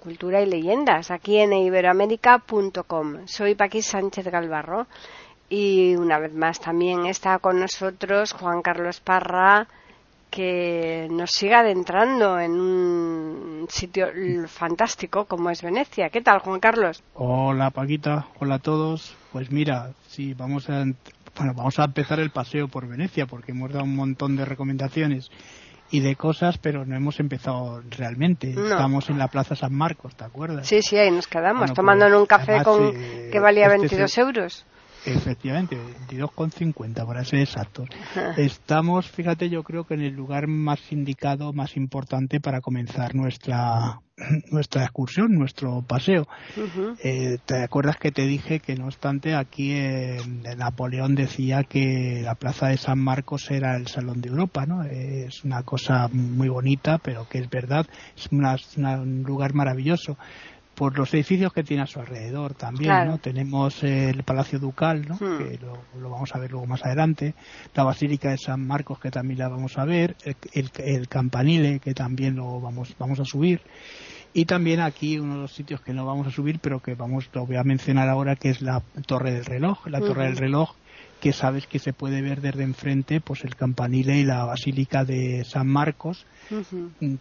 Cultura y Leyendas, aquí en iberoamérica.com. Soy Paqui Sánchez Galvarro y una vez más también está con nosotros Juan Carlos Parra, que nos siga adentrando en un sitio fantástico como es Venecia. ¿Qué tal, Juan Carlos? Hola, Paquita. Hola a todos. Pues mira, sí, vamos a bueno, vamos a empezar el paseo por Venecia porque hemos dado un montón de recomendaciones y de cosas, pero no hemos empezado realmente. Estamos en la Plaza San Marcos, ¿te acuerdas? Sí, sí, ahí nos quedamos, tomando pues, un café con eh, que valía 22 este euros. Efectivamente, 22,50 para ser exactos. Estamos, fíjate, yo creo que en el lugar más indicado, más importante para comenzar nuestra nuestra excursión, nuestro paseo. Eh, ¿Te acuerdas que te dije que no obstante aquí Napoleón decía que la Plaza de San Marcos era el Salón de Europa, ¿no? Es una cosa muy bonita, pero que es verdad, es un lugar maravilloso por los edificios que tiene a su alrededor también, ¿no? Tenemos el Palacio Ducal, ¿no? Hmm. Que lo, vamos a ver luego más adelante, la Basílica de San Marcos que también la vamos a ver, el, Campanile que también lo vamos vamos a subir y también aquí uno de los sitios que no vamos a subir pero que vamos lo voy a mencionar ahora que es la Torre del Reloj, la Torre del Reloj que sabes que se puede ver desde enfrente pues el campanile y la basílica de San Marcos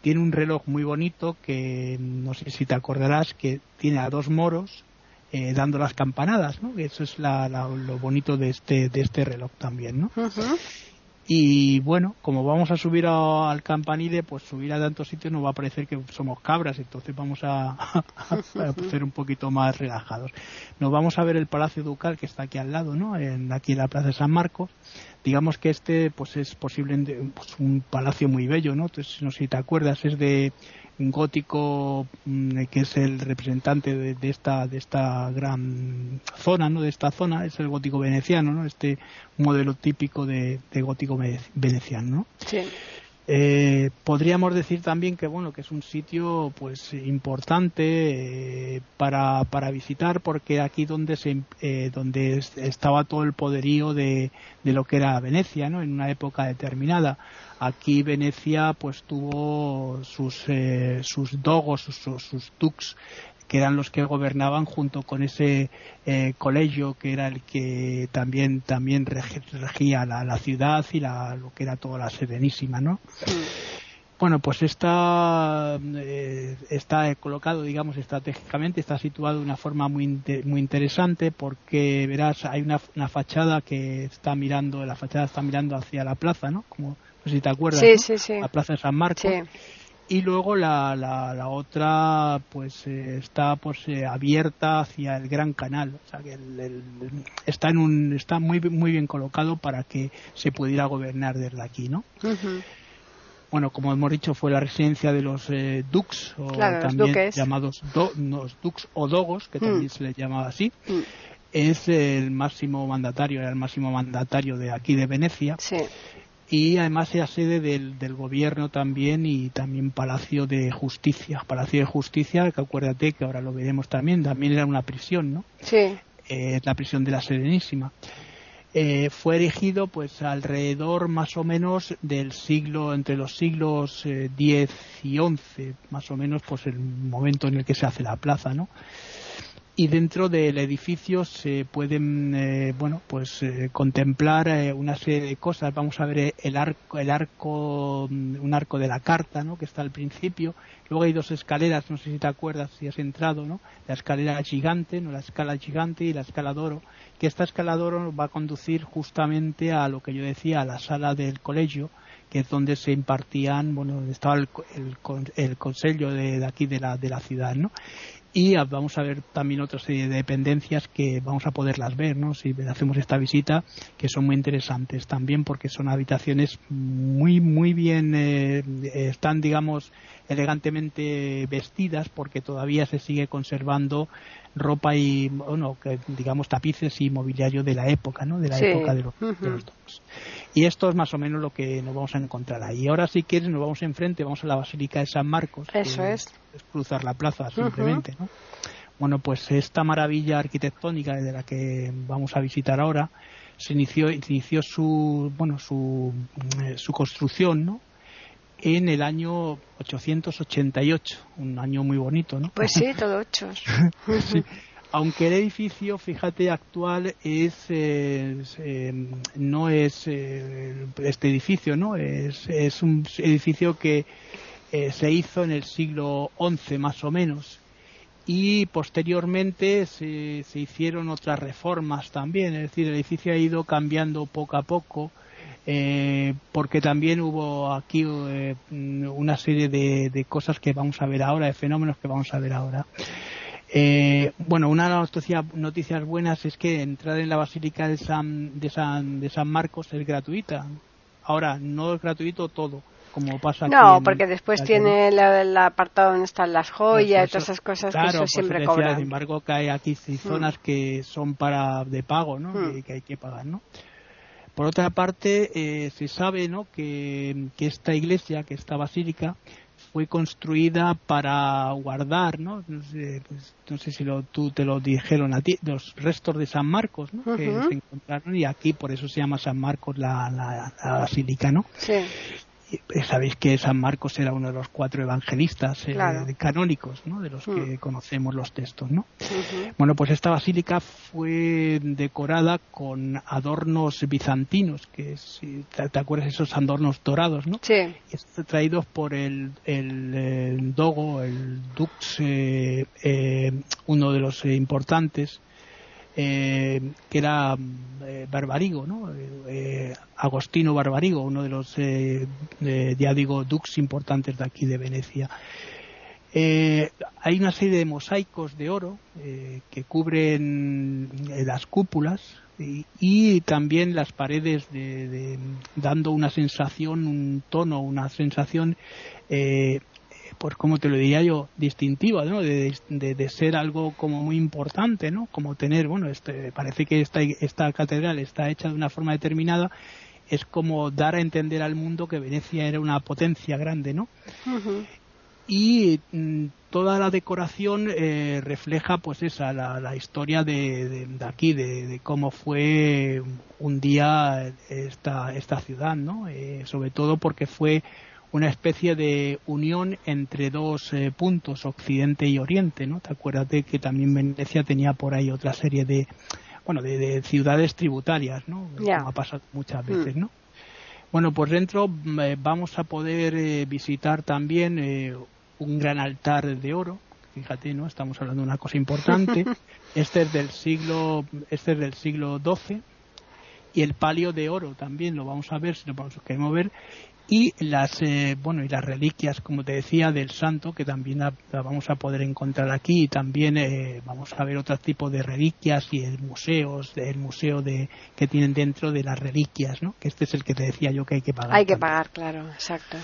tiene un reloj muy bonito que no sé si te acordarás que tiene a dos moros eh, dando las campanadas ¿no? eso es lo bonito de este de este reloj también ¿no? Y bueno, como vamos a subir al campanile, pues subir a tantos sitios nos va a parecer que somos cabras, entonces vamos a, ser un poquito más relajados. Nos vamos a ver el Palacio Ducal que está aquí al lado, ¿no? En, aquí en la Plaza de San Marcos. Digamos que este, pues es posible pues, un palacio muy bello, ¿no? Entonces, no sé si te acuerdas, es de gótico mm, que es el representante de, esta de esta gran zona no de esta zona es el gótico veneciano no este modelo típico de, gótico veneciano ¿no? sí. Eh, podríamos decir también que bueno que es un sitio pues importante eh, para, para visitar porque aquí donde se eh, donde estaba todo el poderío de, de lo que era Venecia no en una época determinada. Aquí Venecia pues tuvo sus, eh, sus dogos, sus, sus dux, que eran los que gobernaban junto con ese eh, colegio que era el que también también regía la, ciudad y la, lo que era toda la Serenísima, ¿no? Bueno, pues está, eh, está colocado, digamos, estratégicamente, está situado de una forma muy, muy interesante porque, verás, hay una, una, fachada que está mirando, la fachada está mirando hacia la plaza, ¿no? Como no sé si te acuerdas, la Plaza de San Marcos. Y luego la, la, otra pues eh, está pues eh, abierta hacia el Gran Canal, o sea que está en un está muy muy bien colocado para que se pudiera gobernar desde aquí, ¿no? bueno, como hemos dicho, fue la residencia de los eh, dux, o también llamados los dux o dogos, que también mm. se les llamaba así. Mm. Es el máximo mandatario, era el máximo mandatario de aquí de Venecia. Sí y además era sede del, del, gobierno también y también Palacio de Justicia. Palacio de Justicia, que acuérdate que ahora lo veremos también, también era una prisión, ¿no? Sí. Eh, la prisión de la Serenísima. Eh, fue erigido pues alrededor más o menos del siglo, entre los siglos X eh, y XI, más o menos pues el momento en el que se hace la plaza, ¿no? Y dentro del edificio se pueden eh, bueno pues eh, contemplar eh, una serie de cosas. Vamos a ver el arco el arco mm, un arco de la carta no que está al principio. Luego hay dos escaleras no sé si te acuerdas si has entrado no la escalera gigante no la escala gigante y la escala d'oro que esta escala d'oro va a conducir justamente a lo que yo decía a la sala del colegio que es donde se impartían, bueno, donde estaba el, el, consejo de, de, aquí de la, de la ciudad, ¿no? Y vamos a ver también otra serie de dependencias que vamos a poderlas ver ¿no? si hacemos esta visita que son muy interesantes también porque son habitaciones muy muy bien eh, están digamos elegantemente vestidas porque todavía se sigue conservando ropa y, bueno, que, digamos, tapices y mobiliario de la época, ¿no? De la época de los, dos. Y esto es más o menos lo que nos vamos a encontrar ahí. Ahora, si quieres, nos vamos enfrente, vamos a la Basílica de San Marcos. Eso es. es. cruzar la plaza, simplemente, ¿no? Bueno, pues esta maravilla arquitectónica de la que vamos a visitar ahora se inició, inició su, bueno, su, eh, su construcción, ¿no? En el año 888, un año muy bonito, ¿no? Pues sí, todo ocho. sí. Aunque el edificio, fíjate, actual es, eh, no es eh, este edificio, ¿no? Es, es un edificio que se hizo en el siglo XI más o menos y posteriormente se, se, hicieron otras reformas también, es decir, el edificio ha ido cambiando poco a poco, eh, porque también hubo aquí eh, una serie de, de, cosas que vamos a ver ahora, de fenómenos que vamos a ver ahora. Eh, bueno, una de las noticias, buenas es que entrar en la Basílica de San, de San, de San Marcos es gratuita. Ahora, no es gratuito todo como pasa No, porque después tiene el, apartado donde están las joyas y todas esas cosas que eso siempre cobran. Sin embargo, que hay aquí mm. zonas que son para de pago, ¿no? Mm. Que, hay que pagar, ¿no? Por otra parte, eh, se sabe, ¿no? Que, que esta iglesia, que esta basílica, fue construida para guardar, ¿no? No sé, pues, no sé si lo, tú te lo dijeron a ti, los restos de San Marcos, ¿no? Que se encontraron y aquí por eso se llama San Marcos la, la, la basílica, ¿no? Sí. Eh, sabéis que San Marcos era uno de los cuatro evangelistas eh, canónicos, ¿no? De los que mm. conocemos los textos, ¿no? Bueno, pues esta basílica fue decorada con adornos bizantinos, que si te, acuerdas esos adornos dorados, ¿no? Sí. Traídos por el, el, Dogo, el Dux, eh, uno de los importantes eh, que era eh, Barbarigo, ¿no? Eh, Agostino Barbarigo, uno de los, ya digo, dux importantes de aquí de Venecia. hay una serie de mosaicos de oro que cubren las cúpulas y, también las paredes dando una sensación, un tono, una sensación pues como te lo diría yo, distintiva, ¿no? De, de, ser algo como muy importante, ¿no? Como tener, bueno, este, parece que esta, esta catedral está hecha de una forma determinada, es como dar a entender al mundo que Venecia era una potencia grande, ¿no? Y mm, toda la decoración eh, refleja, pues esa, la, la historia de, de aquí, de, cómo fue un día esta, esta ciudad, ¿no? Eh, sobre todo porque fue una especie de unión entre dos eh, puntos, Occidente y Oriente, ¿no? Te acuerdas de que también Venecia tenía por ahí otra serie de, bueno, de, ciudades tributarias, ¿no? Como ha pasado muchas mm. veces, ¿no? Bueno, pues dentro mm, eh, vamos a poder eh, visitar también un gran altar de oro. Fíjate, ¿no? Estamos hablando de una cosa importante. este es del siglo, este es del siglo XII y el palio de oro también lo vamos a ver si lo queremos ver y las eh, bueno y las reliquias como te decía del santo que también la, vamos a poder encontrar aquí y también eh, vamos a ver otro tipo de reliquias y el museos el museo de que tienen dentro de las reliquias no que este es el que te decía yo que hay que pagar hay que pagar claro exacto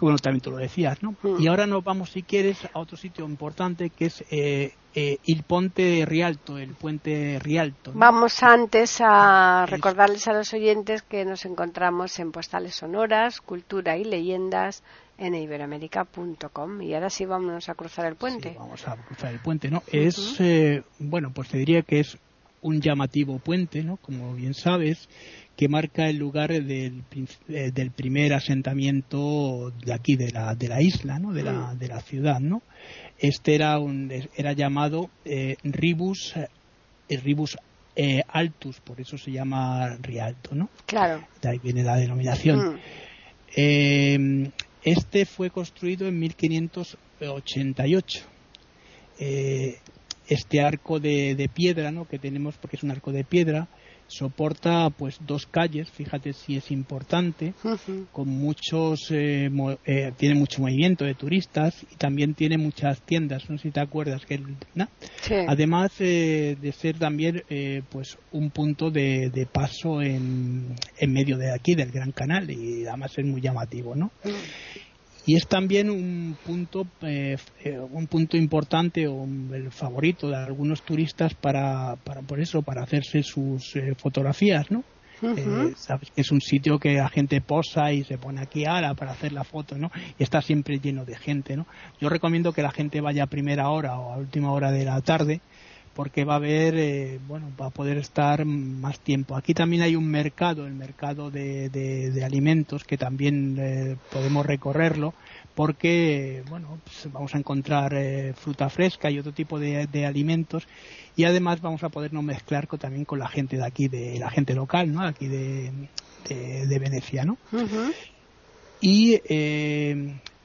bueno, también tú lo decías, ¿no? Mm. Y ahora nos vamos, si quieres, a otro sitio importante que es eh, eh, el Ponte Rialto, el puente Rialto. Vamos antes a recordarles a los oyentes que nos encontramos en Postales Sonoras, Cultura y Leyendas en iberoamérica.com y ahora sí vamos a cruzar el puente. Sí, vamos a cruzar el puente, ¿no? Es, eh, bueno, pues te diría que es un llamativo puente, ¿no? Como bien sabes, que marca el lugar del, eh, del primer asentamiento de aquí, de la, de la isla, ¿no? De la, de la ciudad, ¿no? Este era, un, era llamado eh, Ribus, eh, Ribus eh, Altus, por eso se llama Rialto, ¿no? Claro. De ahí viene la denominación. Mm. este fue construido en 1588. este arco de, de, piedra, ¿no? Que tenemos, porque es un arco de piedra, soporta pues dos calles fíjate si es importante con muchos eh, eh, tiene mucho movimiento de turistas y también tiene muchas tiendas no sé si te acuerdas que además eh, de ser también pues un punto de, paso en, en, medio de aquí del Gran Canal y además es muy llamativo no mm. Y es también un punto eh, eh, un punto importante o el favorito de algunos turistas para, para por eso para hacerse sus eh, fotografías no sabes que es un sitio que la gente posa y se pone aquí ahora para hacer la foto no y está siempre lleno de gente no yo recomiendo que la gente vaya a primera hora o a última hora de la tarde porque va a haber, eh, bueno, va a poder estar más tiempo. Aquí también hay un mercado, el mercado de, de, alimentos, que también eh, podemos recorrerlo, porque, bueno, pues vamos a encontrar eh, fruta fresca y otro tipo de, alimentos, y además vamos a podernos mezclar también con la gente de aquí, de la gente local, ¿no? Aquí de, de, Venecia, ¿no? Y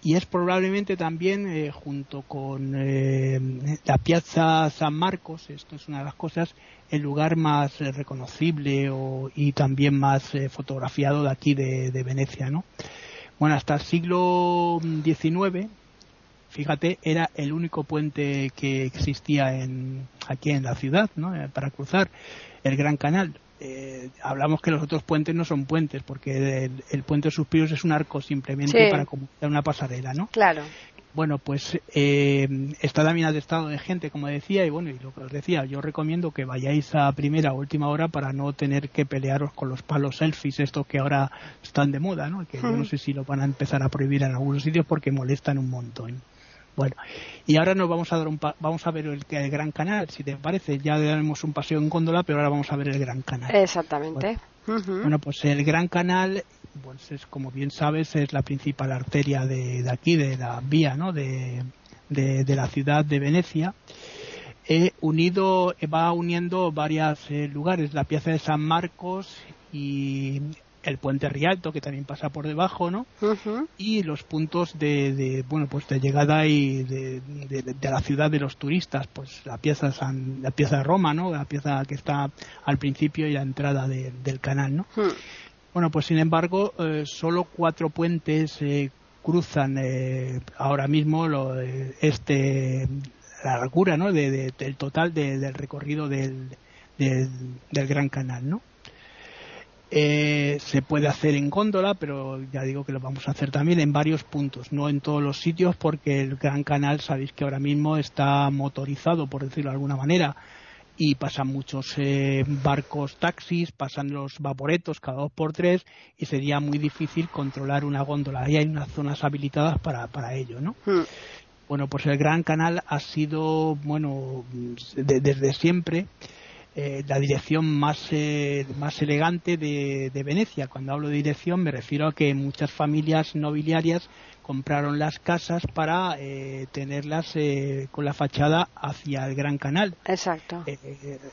y es probablemente también eh, junto con eh, la Piazza San Marcos, esto es una de las cosas, el lugar más eh, reconocible y también más fotografiado de aquí de, Venecia, ¿no? Bueno, hasta el siglo XIX, fíjate, era el único puente que existía en, aquí en la ciudad, ¿no? Para cruzar el Gran Canal eh, hablamos que los otros puentes no son puentes, porque el, puente de Suspiros es un arco simplemente para comunicar una pasarela, ¿no? Claro. Bueno, pues eh, está también estado de gente, como decía, y bueno, y lo que os decía, yo recomiendo que vayáis a primera o última hora para no tener que pelearos con los palos selfies, estos que ahora están de moda, ¿no? Que yo no sé si lo van a empezar a prohibir en algunos sitios porque molestan un montón. Bueno, y ahora nos vamos a dar un vamos a ver el, Gran Canal, si te parece. Ya daremos un paseo en góndola, pero ahora vamos a ver el Gran Canal. Exactamente. Bueno, pues el Gran Canal, pues es como bien sabes, es la principal arteria de, aquí, de la vía, ¿no? De, de, la ciudad de Venecia. He unido, va uniendo varios eh, lugares, la Piazza de San Marcos y el puente Rialto que también pasa por debajo, ¿no? Y los puntos de, bueno pues de llegada y de, la ciudad de los turistas, pues la pieza San, la pieza de Roma, ¿no? La pieza que está al principio y la entrada del canal, ¿no? Bueno, pues sin embargo, eh, solo cuatro puentes eh, cruzan eh, ahora mismo lo, este la largura, ¿no? del total del recorrido del, del Gran Canal, ¿no? Eh, se puede hacer en góndola, pero ya digo que lo vamos a hacer también en varios puntos, no en todos los sitios, porque el Gran Canal sabéis que ahora mismo está motorizado, por decirlo de alguna manera, y pasan muchos eh, barcos taxis, pasan los vaporetos cada dos por tres, y sería muy difícil controlar una góndola. Ahí hay unas zonas habilitadas para, para ello, ¿no? Hmm. Bueno, pues el Gran Canal ha sido, bueno, desde siempre eh, la dirección más, eh, más elegante de, de, Venecia. Cuando hablo de dirección me refiero a que muchas familias nobiliarias compraron las casas para eh, tenerlas con la fachada hacia el Gran Canal. Exacto.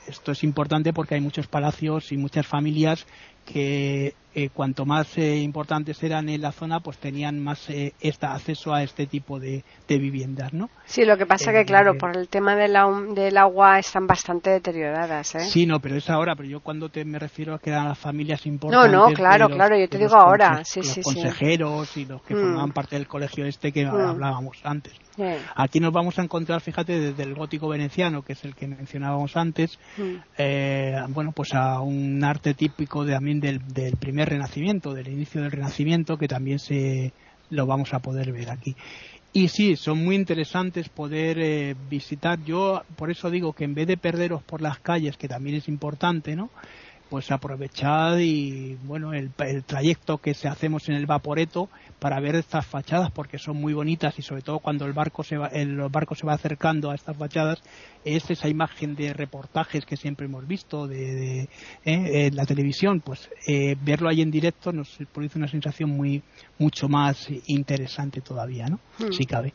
esto es importante porque hay muchos palacios y muchas familias que eh, cuanto más eh, importantes eran en la zona, pues tenían más eh, acceso a este tipo de, viviendas, ¿no? Sí, lo que pasa que, claro, por el tema del agua están bastante deterioradas, ¿eh? Sí, no, pero es ahora, pero yo cuando te me refiero a que eran las familias importantes... No, no, claro, claro, yo te digo ahora, sí, sí, los consejeros y los que mm. formaban parte del colegio este que mm. hablábamos antes. Aquí nos vamos a encontrar, fíjate, desde el gótico veneciano, que es el que mencionábamos antes, mm. eh, bueno, pues a un arte típico de, también del, primer renacimiento, del inicio del renacimiento, que también se lo vamos a poder ver aquí. Y sí, son muy interesantes poder eh, visitar. Yo por eso digo que en vez de perderos por las calles, que también es importante, ¿no? Pues aprovechad y bueno el, el trayecto que se hacemos en el Vaporeto para ver estas fachadas porque son muy bonitas y sobre todo cuando el barco se va, el barco se va acercando a estas fachadas es esa imagen de reportajes que siempre hemos visto de, eh, en la televisión pues eh, verlo ahí en directo nos produce una sensación muy mucho más interesante todavía no hmm. si cabe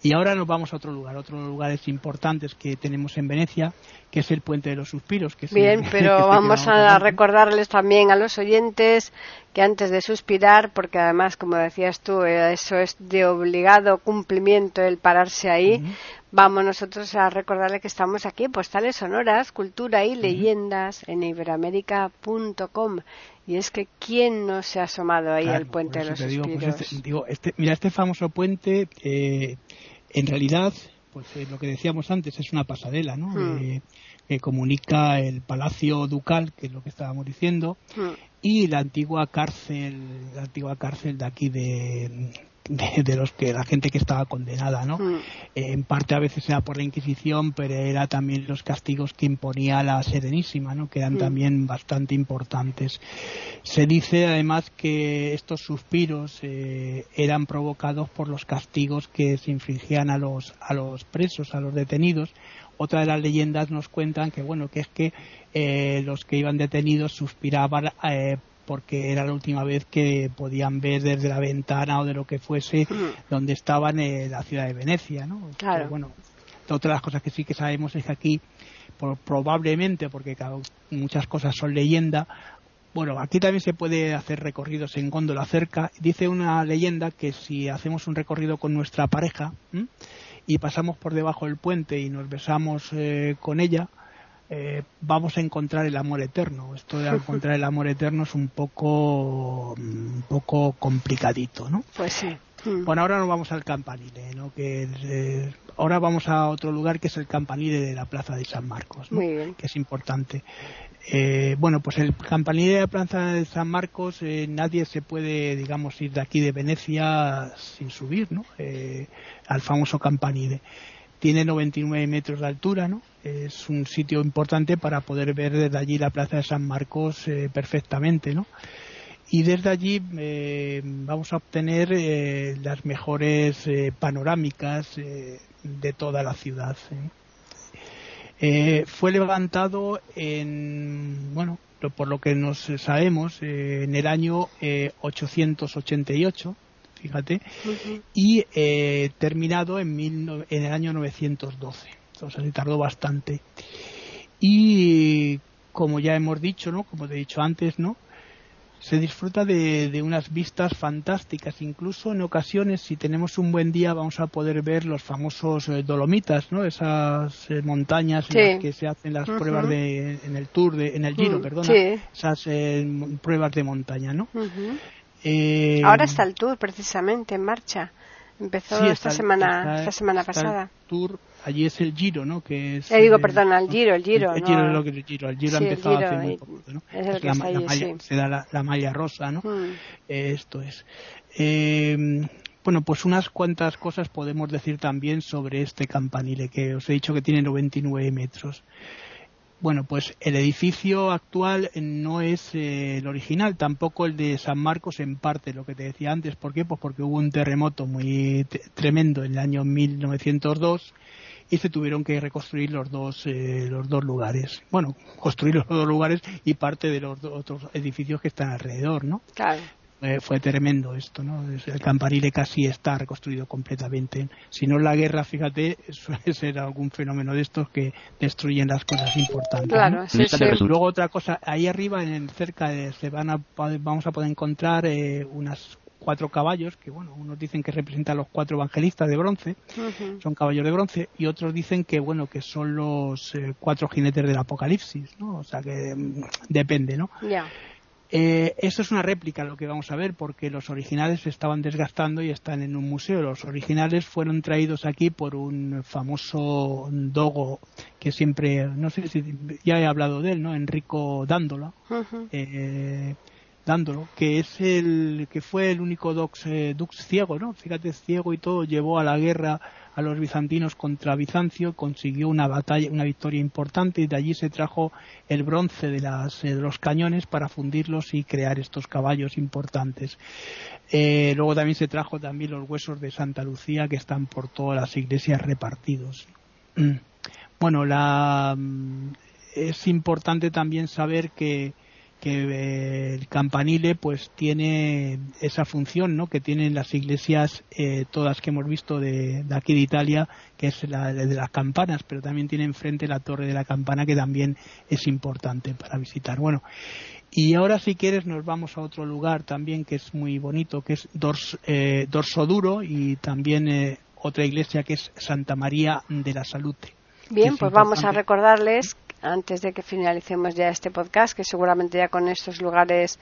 y ahora nos vamos a otro lugar otros lugares importantes que tenemos en Venecia que es el puente de los suspiros que bien pero vamos a recordarles también a los oyentes que antes de suspirar, porque además, como decías tú, eh, eso es de obligado cumplimiento el pararse ahí, vamos nosotros a recordarle que estamos aquí, postales sonoras, cultura y leyendas en iberoamérica.com. Y es que ¿quién no se ha asomado ahí al puente de los pues suspiros? Este, este, mira, este famoso puente, eh, en realidad, pues eh, lo que decíamos antes, es una pasarela, ¿no? Hmm. Que comunica el Palacio Ducal, que es lo que estábamos diciendo, hmm y la antigua cárcel, la antigua cárcel de aquí de de, los que la gente que estaba condenada, ¿no? Mm. en parte a veces era por la Inquisición, pero era también los castigos que imponía la Serenísima, ¿no? Que eran mm. también bastante importantes. Se dice además que estos suspiros eh, eran provocados por los castigos que se infligían a los a los presos, a los detenidos. Otra de las leyendas nos cuentan que bueno que es que eh, los que iban detenidos suspiraban eh, porque era la última vez que podían ver desde la ventana o de lo que fuese donde estaban en la ciudad de Venecia, ¿no? Claro. bueno, otra de las cosas que sí que sabemos es que aquí, probablemente, porque muchas cosas son leyenda, bueno, aquí también se puede hacer recorridos en góndola cerca. Dice una leyenda que si hacemos un recorrido con nuestra pareja y pasamos por debajo del puente y nos besamos eh, con ella, eh, vamos a encontrar el amor eterno. Esto de encontrar el amor eterno es un poco, un poco complicadito, ¿no? Pues sí. Mm. Bueno, ahora nos vamos al campanile, ¿no? Que eh, ahora vamos a otro lugar que es el campanile de la Plaza de San Marcos, que es importante. Eh, bueno, pues el campanile de la Plaza de San Marcos, nadie se puede, digamos, ir de aquí de Venecia sin subir, ¿no? al famoso campanile tiene 99 metros de altura, ¿no? Es un sitio importante para poder ver desde allí la plaza de San Marcos eh, perfectamente, ¿no? Y desde allí eh, vamos a obtener eh, las mejores panorámicas de toda la ciudad. fue levantado en, bueno, por lo que nos sabemos, en el año 888 fíjate, y eh, terminado en, en el año 912. Entonces se tardó bastante. Y como ya hemos dicho, ¿no? Como te he dicho antes, ¿no? Se disfruta de, unas vistas fantásticas, incluso en ocasiones, si tenemos un buen día, vamos a poder ver los famosos eh, Dolomitas, ¿no? Esas eh, montañas en las que se hacen las pruebas de, en el Tour, de, en el Giro, mm, perdona, esas pruebas de montaña, ¿no? Eh, Ahora está el tour precisamente en marcha. Empezó esta semana, esta semana pasada. tour, allí es el Giro, ¿no? Que es, eh, digo, perdón, el Giro, el Giro. El, Giro es lo que el Giro, el Giro ha empezado hace muy poco, ¿no? Es el que la, está allí, Se da la, la, malla rosa, ¿no? Hmm. esto es. Eh, bueno, pues unas cuantas cosas podemos decir también sobre este campanile que os he dicho que tiene 99 metros. Bueno, pues el edificio actual no es eh, el original, tampoco el de San Marcos en parte, lo que te decía antes. ¿Por qué? Pues porque hubo un terremoto muy tremendo en el año 1902 y se tuvieron que reconstruir los dos, eh, los dos lugares. Bueno, construir los dos lugares y parte de los otros edificios que están alrededor, ¿no? Claro. Eh, fue tremendo esto, ¿no? El campanile casi está reconstruido completamente. Si no la guerra, fíjate, suele ser algún fenómeno de estos que destruyen las cosas importantes. Claro, Luego otra cosa, ahí arriba, en cerca, de, se van a, vamos a poder encontrar eh, unas cuatro caballos, que bueno, unos dicen que representan los cuatro evangelistas de bronce, son caballos de bronce, y otros dicen que bueno, que son los eh, cuatro jinetes del apocalipsis, ¿no? O sea que mm, depende, ¿no? Ya. Eh, esto es una réplica lo que vamos a ver porque los originales se estaban desgastando y están en un museo. Los originales fueron traídos aquí por un famoso dogo que siempre, no sé si ya he hablado de él, ¿no? Enrico Dándolo. eh, Dándolo, que es el que fue el único dux, eh, dux ciego, ¿no? Fíjate, ciego y todo, llevó a la guerra a los bizantinos contra Bizancio, consiguió una batalla, una victoria importante y de allí se trajo el bronce de, las, eh, los cañones para fundirlos y crear estos caballos importantes. Eh, luego también se trajo también los huesos de Santa Lucía que están por todas las iglesias repartidos. Bueno, la, mm, es importante también saber que que eh, el campanile pues tiene esa función ¿no? que tienen las iglesias eh, todas que hemos visto de, aquí de Italia que es la de las campanas pero también tiene enfrente la torre de la campana que también es importante para visitar bueno y ahora si quieres nos vamos a otro lugar también que es muy bonito que es Dors, eh, Dorso Duro y también otra iglesia que es Santa María de la Salute Bien, pues vamos a recordarles antes de que finalicemos ya este podcast, que seguramente ya con estos lugares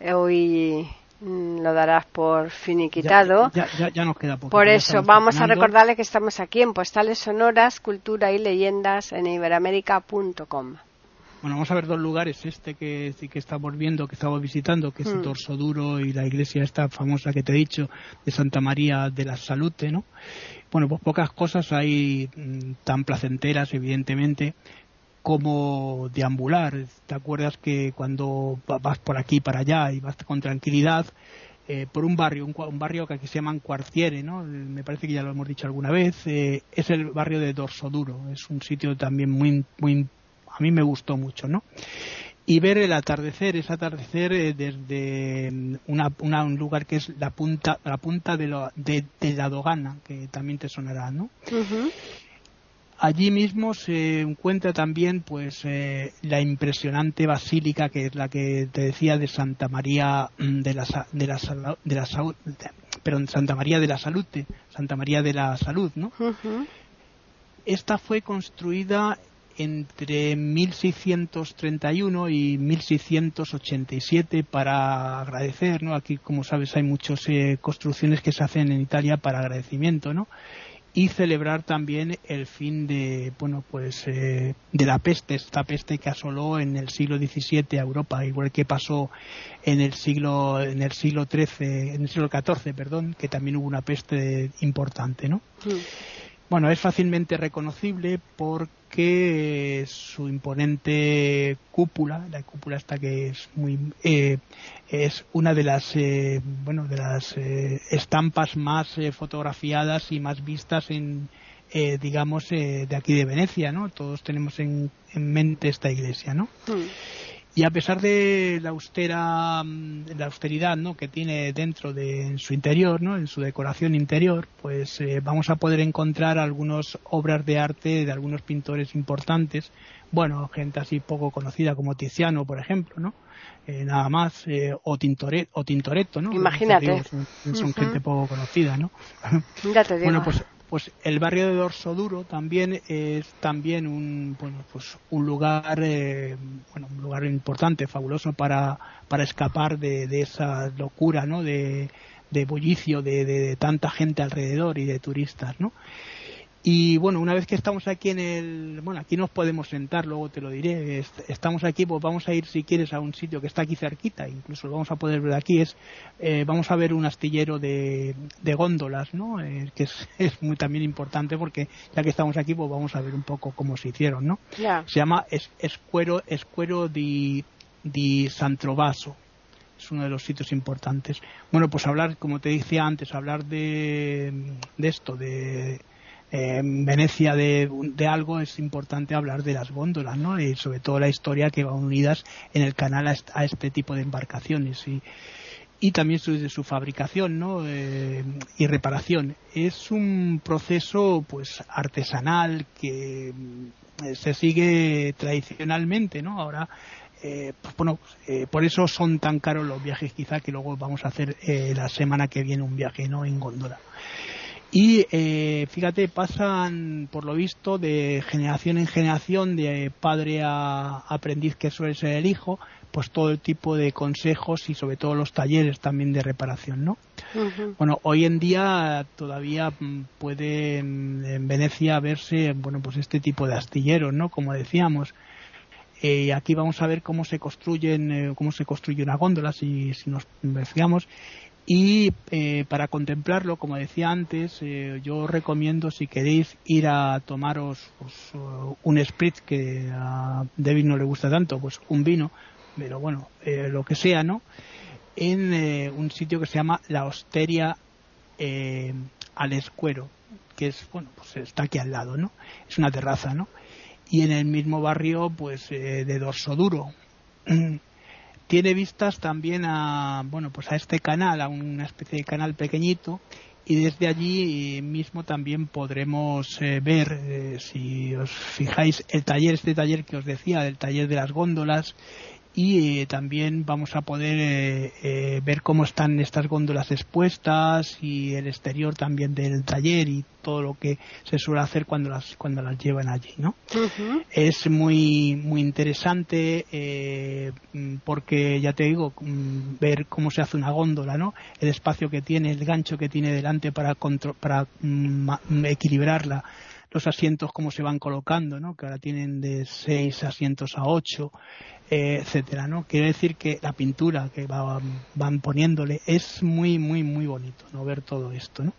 eh, hoy mm, lo darás por finiquitado. Ya, ya, nos queda poco. Por eso vamos a recordarle que estamos aquí en Postales Sonoras, Cultura y Leyendas en iberamérica.com. Bueno, vamos a ver dos lugares, este que, que estamos viendo, que estamos visitando, que es el Torso. Duro y la iglesia esta famosa que te he dicho, de Santa María de la Salute, ¿no? Bueno, pues pocas cosas hay mm, tan placenteras, evidentemente, como deambular. ¿Te acuerdas que cuando vas por aquí para allá y vas con tranquilidad, eh, por un barrio, un, barrio que aquí se llaman Cuartiere, ¿no? Me parece que ya lo hemos dicho alguna vez, eh, es el barrio de Dorso Duro, es un sitio también muy, muy, a mí me gustó mucho, ¿no? Y ver el atardecer, ese atardecer eh, desde mm, una, un lugar que es la punta, la punta de, de, la Dogana, que también te sonará, ¿no? Allí mismo se encuentra también pues eh, la impresionante basílica que es la que te decía de Santa María mm, de la de la, de la Santa María de la Salud, Santa María de la Salud, ¿no? Esta fue construida entre 1631 y 1687 para agradecer, ¿no? Aquí, como sabes, hay muchas eh, construcciones que se hacen en Italia para agradecimiento, ¿no? Y celebrar también el fin de bueno pues eh, de la peste esta peste que asoló en el siglo XVII a Europa igual que pasó en el siglo en el siglo XIII en el siglo XIV perdón que también hubo una peste importante no bueno es fácilmente reconocible porque su imponente cúpula la cúpula esta que es muy eh, es una de las eh, bueno de las eh, estampas más eh, fotografiadas y más vistas en digamos de aquí de Venecia no todos tenemos en, mente esta iglesia no mm. Y a pesar de la austera mm, la austeridad ¿no? que tiene dentro de su interior no en su decoración interior pues vamos a poder encontrar algunas obras de arte de algunos pintores importantes bueno gente así poco conocida como Tiziano por ejemplo no eh, nada más, eh, o, Tintoret, o Tintoretto, ¿no? Imagínate. son, gente poco conocida, ¿no? Bueno, pues, pues el barrio de Dorso Duro también es también un, bueno, pues un lugar, eh, bueno, un lugar importante, fabuloso para, para escapar de, de esa locura, ¿no? De, de bullicio de, de, tanta gente alrededor y de turistas, ¿no? Y bueno, una vez que estamos aquí en el, bueno, aquí nos podemos sentar, luego te lo diré, estamos aquí, pues vamos a ir si quieres a un sitio que está aquí cerquita, incluso lo vamos a poder ver aquí, es, eh, vamos a ver un astillero de, de góndolas, ¿no? Eh, que es, es, muy también importante porque ya que estamos aquí, pues vamos a ver un poco cómo se hicieron, ¿no? Se llama es, Escuero, Escuero di, di Santrovaso, es uno de los sitios importantes. Bueno, pues hablar, como te decía antes, hablar de, de esto, de en Venecia de, algo es importante hablar de las góndolas, ¿no? Y sobre todo la historia que va unidas en el canal a, este tipo de embarcaciones y, y también su, de su fabricación, ¿no? Eh, y reparación. Es un proceso, pues, artesanal que eh, se sigue tradicionalmente, ¿no? Ahora eh, pues bueno, por eso son tan caros los viajes quizá que luego vamos a hacer la semana que viene un viaje no en góndola y eh, fíjate, pasan, por lo visto, de generación en generación, de padre a aprendiz que suele ser el hijo, pues todo el tipo de consejos y sobre todo los talleres también de reparación, ¿no? Bueno, hoy en día todavía mm, puede mm, en Venecia verse, bueno, pues este tipo de astilleros, ¿no? Como decíamos. Eh, aquí vamos a ver cómo se construyen, eh, cómo se construye una góndola, si, si nos fijamos y eh, para contemplarlo, como decía antes, eh, yo recomiendo si queréis ir a tomaros pues, un spritz que a David no le gusta tanto, pues un vino, pero bueno, eh, lo que sea, ¿no? En un sitio que se llama La Hosteria al Escuero, que es, bueno, pues está aquí al lado, ¿no? Es una terraza, ¿no? Y en el mismo barrio, pues de Dorso Duro. tiene vistas también a bueno pues a este canal a una especie de canal pequeñito y desde allí mismo también podremos eh, ver eh, si os fijáis el taller este taller que os decía el taller de las góndolas y eh, también vamos a poder eh, eh, ver cómo están estas góndolas expuestas y el exterior también del taller y todo lo que se suele hacer cuando las cuando las llevan allí no es muy muy interesante porque ya te digo mm, ver cómo se hace una góndola no el espacio que tiene el gancho que tiene delante para para mm, equilibrarla los asientos cómo se van colocando, ¿no? Que ahora tienen de seis asientos a ocho, eh, etcétera, ¿no? Quiere decir que la pintura que van poniéndole es muy, muy, muy bonito, ¿no? Ver todo esto, ¿no?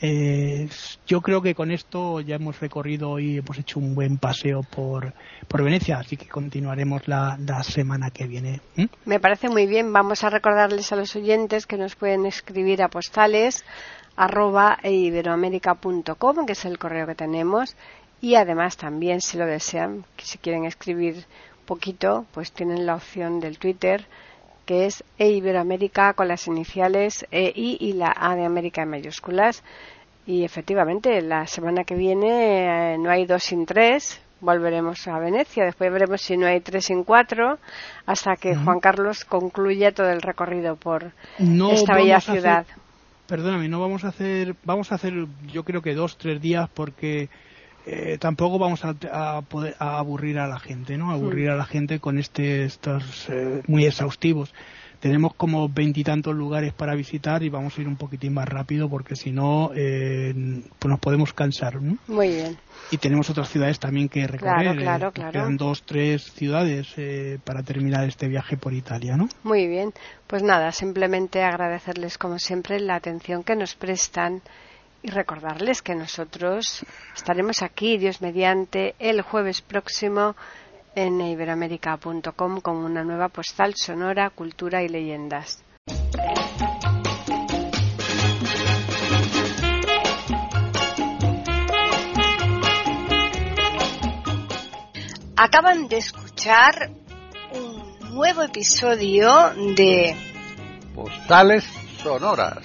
Eh, yo creo que con esto ya hemos recorrido y hemos hecho un buen paseo por, por Venecia, así que continuaremos la, la semana que viene. Me parece muy bien. Vamos a recordarles a los oyentes que nos pueden escribir a postales arroba iberoamérica.com, que es el correo que tenemos, y además también, si lo desean, si quieren escribir poquito, pues tienen la opción del Twitter, que es eiberoamérica con las iniciales EI y la A de América en mayúsculas. Y efectivamente, la semana que viene eh, no hay dos sin tres, volveremos a Venecia. Después veremos si no hay tres sin cuatro, hasta que Juan Carlos concluya todo el recorrido por esta bella ciudad perdóname, no vamos a hacer, vamos a hacer yo creo que dos, tres días porque eh, tampoco vamos a, a, poder a aburrir a la gente, ¿no? Aburrir a la gente con este, estos eh, muy exhaustivos tenemos como veintitantos lugares para visitar y vamos a ir un poquitín más rápido porque si no eh, pues nos podemos cansar. ¿no? Muy bien. Y tenemos otras ciudades también que recorrer. Claro, claro, claro. Quedan dos, tres ciudades eh, para terminar este viaje por Italia, ¿no? Muy bien. Pues nada, simplemente agradecerles como siempre la atención que nos prestan y recordarles que nosotros estaremos aquí, Dios mediante, el jueves próximo en iberoamérica.com con una nueva postal sonora, cultura y leyendas. Acaban de escuchar un nuevo episodio de Postales Sonoras,